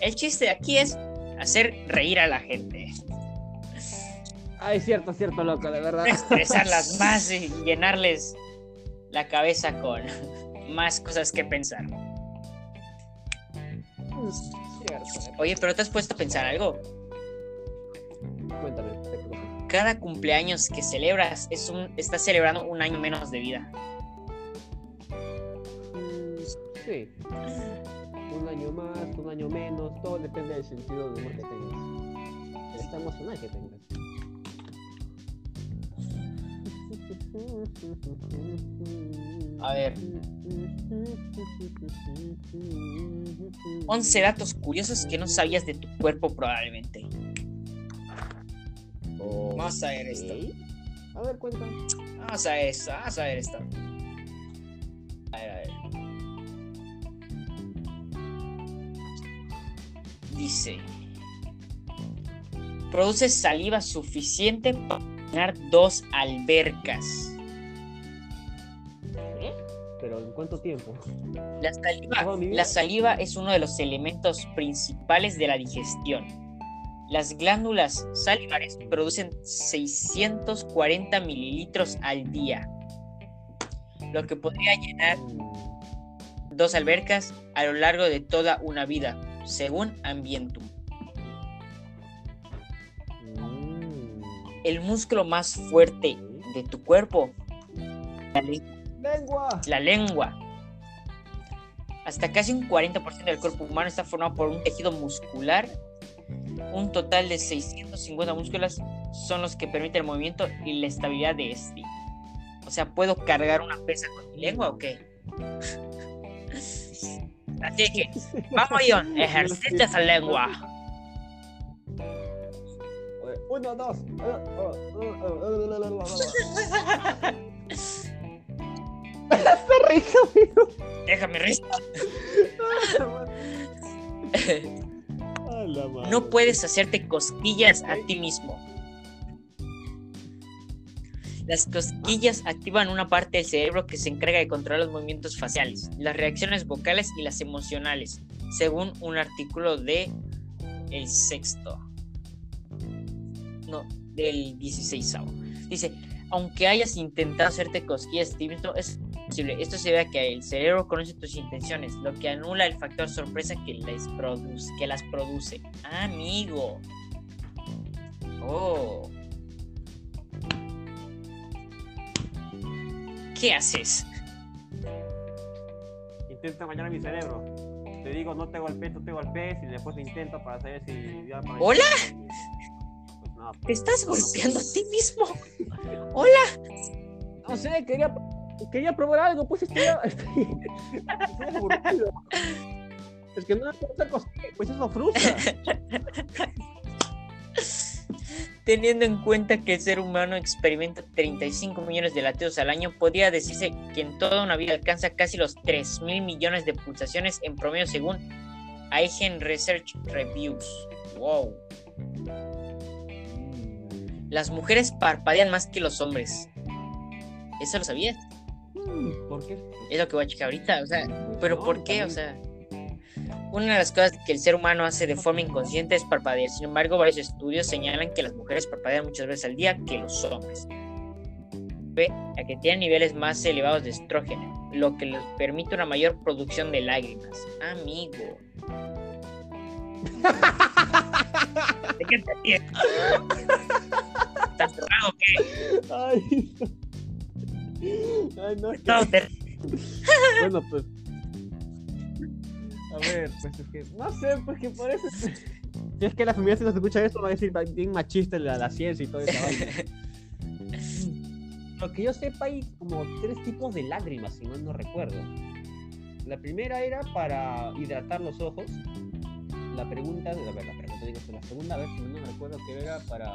El chiste de aquí es hacer reír a la gente. es cierto, es cierto, loco, de verdad. Estresarlas (laughs) más y llenarles la cabeza con más cosas que pensar. Cierto. Oye, pero te has puesto a pensar algo. Cuéntame. Cada cumpleaños que celebras es un, estás celebrando un año menos de vida. Sí. Un año más, un año menos, todo depende del sentido de humor que tengas. El estado emocional que tengas. A ver. 11 datos curiosos que no sabías de tu cuerpo probablemente. Vamos a ver esto. A ver, cuenta. Vamos a ver esto. Vamos a ver esto. A ver, a ver. Dice. Produce saliva suficiente para llenar dos albercas. Pero ¿en cuánto tiempo? La saliva es uno de los elementos principales de la digestión. Las glándulas salivares producen 640 mililitros al día, lo que podría llenar Mm, dos albercas a lo largo de toda una vida, según Ambientum. mm. El músculo más fuerte de tu cuerpo, la, le- ¡Lengua! la lengua. Hasta casi un 40% del cuerpo humano está formado por un tejido muscular. Un total de 650 músculos son los que permiten el movimiento y la estabilidad de este. O sea, ¿puedo cargar una pesa con mi lengua o qué? Así que, vamos John, ejercita esa lengua. Uno, dos. Rico, amigo. Déjame risa. A la madre. No puedes hacerte cosquillas a ti mismo. Las cosquillas activan una parte del cerebro que se encarga de controlar los movimientos faciales, las reacciones vocales y las emocionales, según un artículo de El Sexto. No, del 16. Dice, aunque hayas intentado hacerte cosquillas ti es posible. Esto se debe a que el cerebro conoce tus intenciones, lo que anula el factor sorpresa que, les que las produce. Amigo. Oh. ¿Qué haces? Intenta engañar a mi cerebro. Te digo, no te golpees, no te golpees, y después lo intento para saber si. ya para- ¿Hola? Pues nada, ¿Te estás golpeando a ti mismo? Hola. No sé, quería. quería probar algo, pues estoy, estoy, estoy aburrido. Es que no otra cosa, pues eso frustra. (laughs) Teniendo en cuenta que el ser humano experimenta 35 millones de latidos al año, podría decirse que en toda una vida alcanza casi los 3 mil millones de pulsaciones en promedio según Eigen Research Reviews. Wow. Las mujeres parpadean más que los hombres. ¿Eso lo sabías? ¿Por qué? Es lo que voy a checar ahorita. O sea, ¿pero por qué? O sea, una de las cosas que el ser humano hace de forma inconsciente es parpadear. Sin embargo, varios estudios señalan que las mujeres parpadean muchas veces al día que los hombres. A que tienen niveles más elevados de estrógeno, lo que les permite una mayor producción de lágrimas. Amigo. (laughs) ¿De qué te? ¿Estás drogado o qué? Ay. Ay, no. que- No, te- Bueno, pues. A ver, pues es que. No sé, pues que parece. (laughs) Si es que la familia si nos escucha esto, va a decir bien machista la, la ciencia y todo eso. (laughs) Lo que yo sepa, hay como tres tipos de lágrimas, si mal no recuerdo. La primera era para hidratar los ojos. La pregunta, a ver, la pregunta, digo, la segunda vez, si mal no recuerdo que era para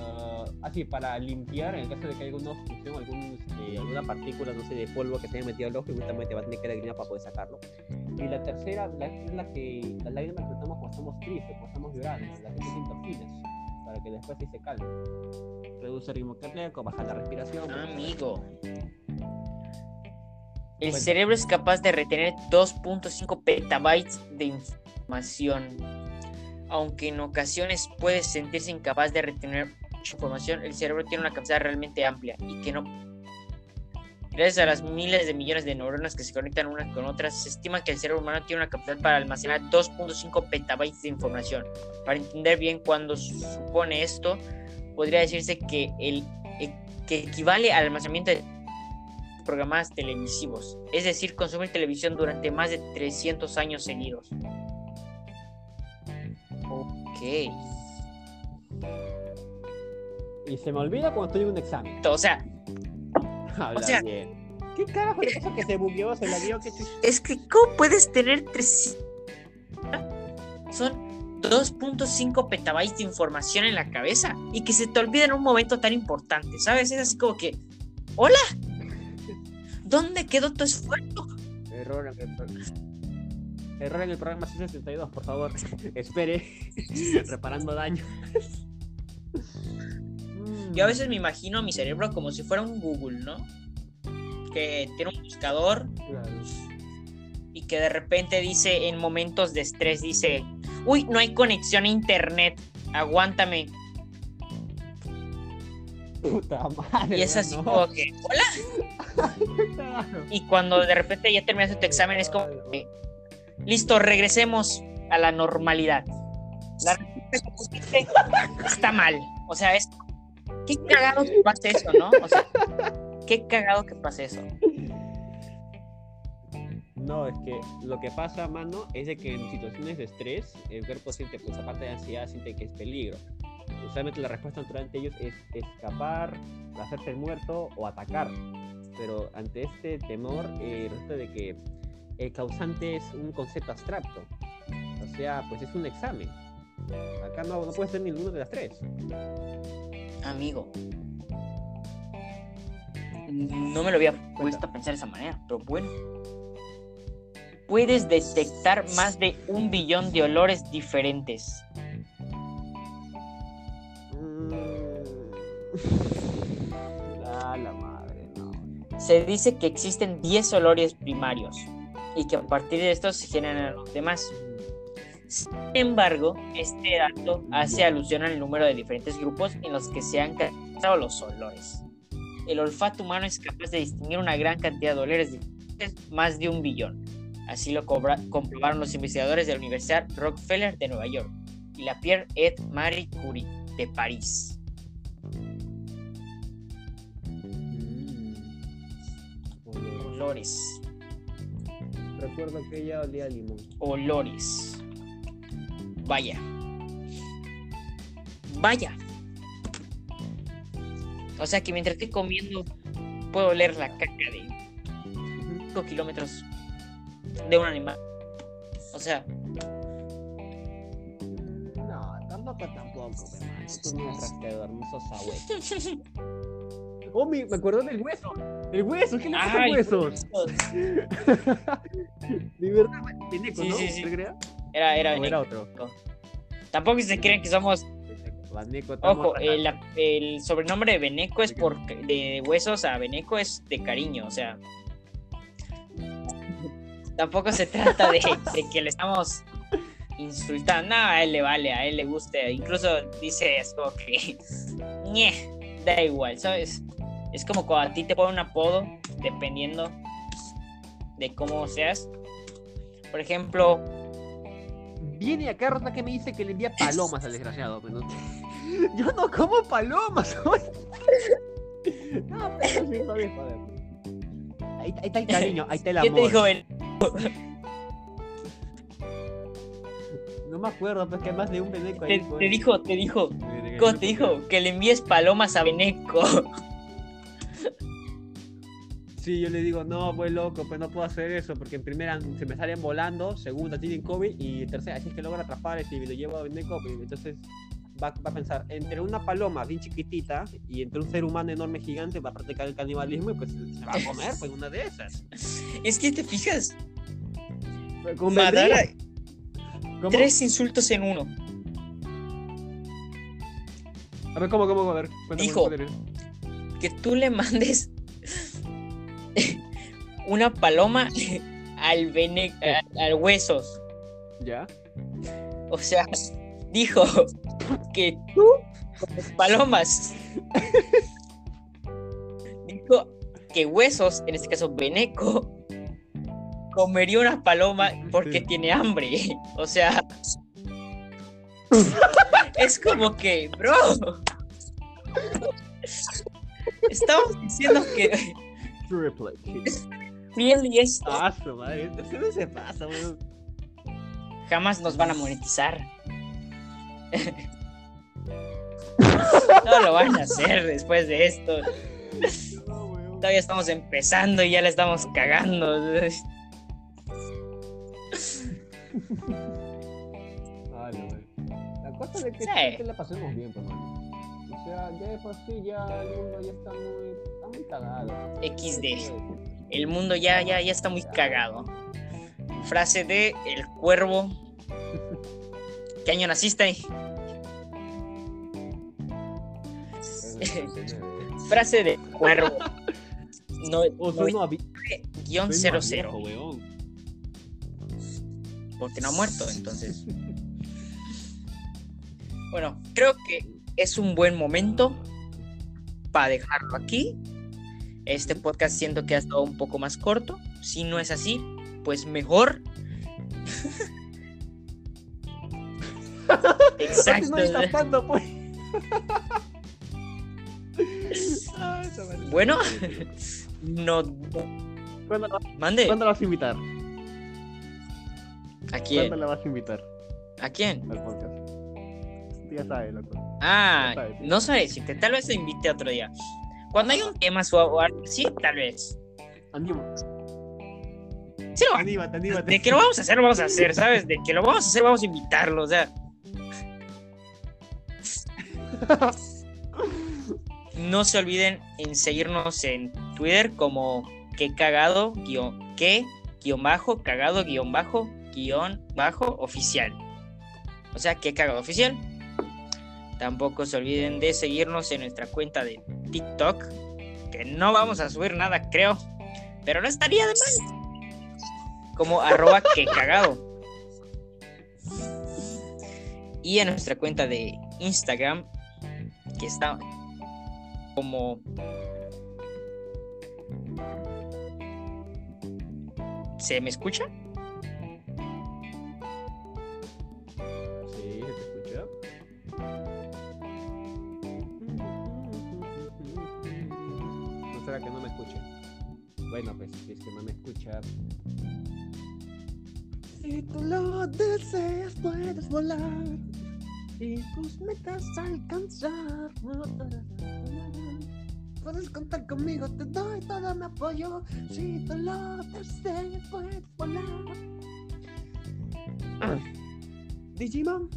ah, así para limpiar en el caso de que haya alguna obstrucción, algún, este, alguna partícula, no sé, de polvo que se haya metido al ojo y justamente va a tener que lagrimear para poder sacarlo. Y la tercera la, es la que la lágrima que notamos cuando estamos tristes, cuando estamos llorando, la que se endorfinas, para que después sí se calme. Reduce el ritmo cardíaco, baja la respiración. Amigo. El cerebro es capaz de retener 2.5 petabytes de información. Aunque en ocasiones puede sentirse incapaz de retener información, el cerebro tiene una capacidad realmente amplia y que no. Gracias a las miles de millones de neuronas que se conectan unas con otras, se estima que el cerebro humano tiene una capacidad para almacenar 2.5 petabytes de información. Para entender bien cuándo supone esto, podría decirse que el e- que equivale al almacenamiento de programas televisivos, es decir, consumir televisión durante más de 300 años seguidos. Ok. Y se me olvida cuando estoy en un examen. O sea, Habla sea- bien. ¿Qué carajo le pasa que se bugueó, se la dio? ¿Qué es que ¿cómo puedes tener 300? Son 2.5 petabytes de información en la cabeza y que se te olvida en un momento tan importante, ¿sabes? Es así como que, hola, ¿dónde quedó tu esfuerzo? Error en el, pro- Error en el programa 672, por favor. Espere. (laughs) Reparando daño. Yo a veces me imagino a mi cerebro como si fuera un Google, ¿no? Que tiene un buscador Claro. y que de repente dice en momentos de estrés, dice, uy, no hay conexión a internet, aguántame. Puta madre. Y es así no. como que, hola. Claro. Y cuando de repente ya terminaste tu examen es como, que, listo, regresemos a la normalidad. La respuesta está mal. O sea, es, qué cagado que pase eso, ¿no? O sea, qué cagado que pase eso. No, es que lo que pasa, mano, es de que en situaciones de estrés, el cuerpo siente, pues aparte de ansiedad, siente que es peligro. Usualmente la respuesta natural ante ellos es escapar, hacerse el muerto o atacar. Pero ante este temor, eh, resulta de que el causante es un concepto abstracto. O sea, pues es un examen. Acá no, no puede ser ninguno de las tres. Amigo. No me lo había puesto a pensar de esa manera, pero bueno. Puedes detectar más de un billón de olores diferentes. Mm. (laughs) Ah, la madre, no. Se dice que existen 10 olores primarios y que a partir de estos se generan los demás. Sin embargo, este dato hace alusión al número de diferentes grupos en los que se han caracterizado los olores. El olfato humano es capaz de distinguir una gran cantidad de olores diferentes, más de un billón. Así lo comprobaron los investigadores de la Universidad Rockefeller de Nueva York y la Pierre et Marie Curie de París. Olores, Recuerdo que ella olía a limón. olores. Vaya. Vaya. O sea que mientras estoy comiendo puedo oler la caca de 5 kilómetros de un animal. O sea, No, tampoco, tampoco, hermano. Tú no rastreador, no sos abuelo. Oh, mi- me acuerdo del hueso. El hueso, ¿qué le pasa al hueso? (laughs) De verdad, Beneco, Sí, ¿no? sí, sí. ¿Se crea? Era, era ¿O era otro? Tampoco se creen que somos. Ojo, el, el sobrenombre de Beneco es por de huesos a Beneco es de cariño, o sea. Tampoco se trata de, de que le estamos insultando. No, a él le vale, a él le gusta. Incluso dice es como que. (laughs) "Ñe", da igual, ¿sabes? Es como cuando a ti te ponen un apodo, dependiendo de cómo seas. Por ejemplo, Viene acá Rota que me dice que le envía palomas al desgraciado. Pero... (laughs) Yo no como palomas. (laughs) no, pero sí, joder, joder. Ahí, ahí está el cariño, ahí está el (laughs) ¿qué amor. te dijo Ben? No me acuerdo, pues que hay más de un Beneco ahí. te pues. dijo, te dijo. De- de- ¿Cómo te dijo? Que le envíes palomas a Beneco. Sí, yo le digo, no, pues loco, pues no puedo hacer eso, porque en primera se me salen volando, segunda tienen COVID y tercera, si es que logra atrapar y lo llevo a Beneco, pues, entonces va, va a pensar, entre una paloma bien chiquitita y entre un ser humano enorme gigante va a practicar el canibalismo y pues se va a comer, pues una de esas. Es que te fijas. Madara, tres insultos en uno. A ver, ¿cómo, cómo? A ver, cuéntame, Dijo. Que tú le mandes (laughs) una paloma al huesos. ¿Ya? O sea, dijo que tú, palomas, dijo que huesos, en este caso Beneco, comería una paloma porque Sí. tiene hambre. O sea, (laughs) es como que, bro, estamos diciendo que Triple kill. Riel y esto Ah, su madre, ¿qué no se pasa, weón? jamás nos van a monetizar. (laughs) No lo van a hacer después de esto. No, weón. Todavía estamos empezando y ya la estamos cagando. Weón. La cosa de que, Sí. la pasemos bien, pues, mano. Ya de por sí ya el mundo ya está muy, está muy cagado. XD. El mundo ya, ya, ya está muy cagado. Frase de El Cuervo. (laughs) ¿Qué año naciste? (laughs) Frase de Cuervo. No, no, guion soy 00. más viejo, weón. Porque no ha muerto, entonces. (laughs) Bueno, creo que es un buen momento para dejarlo aquí. Este podcast siento que ha estado un poco más corto. Si no es así, pues mejor. (laughs) Exacto. Tapando, pues. (laughs) Bueno. (laughs) No. ¿Cuándo la, Mande. ¿Cuándo la vas a invitar? ¿A ¿Cuándo quién? la vas a invitar ¿A quién? al podcast? Ya sabes, loco. Ah, no sé decirte. Tal vez te invite otro día. Cuando hay un tema suave o algo así, tal vez. Anímate, Sí, lo- anímate, anímate. De que lo vamos a hacer, lo vamos a hacer, ¿sabes? De que lo vamos a hacer, vamos a invitarlo, o sea. (laughs) No se olviden en seguirnos en Twitter como que cagado, guion, que, guion bajo, cagado, guion bajo, guion bajo, oficial. O sea, que cagado oficial. Tampoco se olviden de seguirnos en nuestra cuenta de TikTok, que no vamos a subir nada, creo, pero no estaría de más como (laughs) arroba que cagado. Y en nuestra cuenta de Instagram, que está como... ¿Se me escucha? ¿No será que no me escuche? Bueno, pues si es que no me escucha. Si tú lo deseas, puedes volar y tus metas alcanzar. puedes contar conmigo, te doy todo mi apoyo. Si tú lo deseas, puedes volar. Digimon.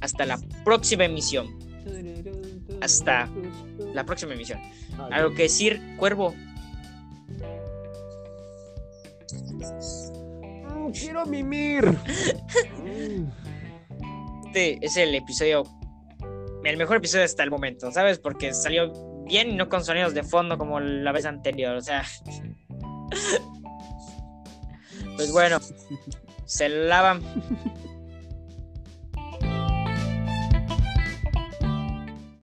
Hasta la próxima emisión. Hasta La próxima emisión. ¿Algo que decir, Cuervo? Mm, Quiero mimir. (laughs) Este es el episodio, el mejor episodio hasta el momento, ¿sabes? Porque salió bien y no con sonidos de fondo como la vez anterior, o sea. (laughs) Pues bueno, se lavan (laughs)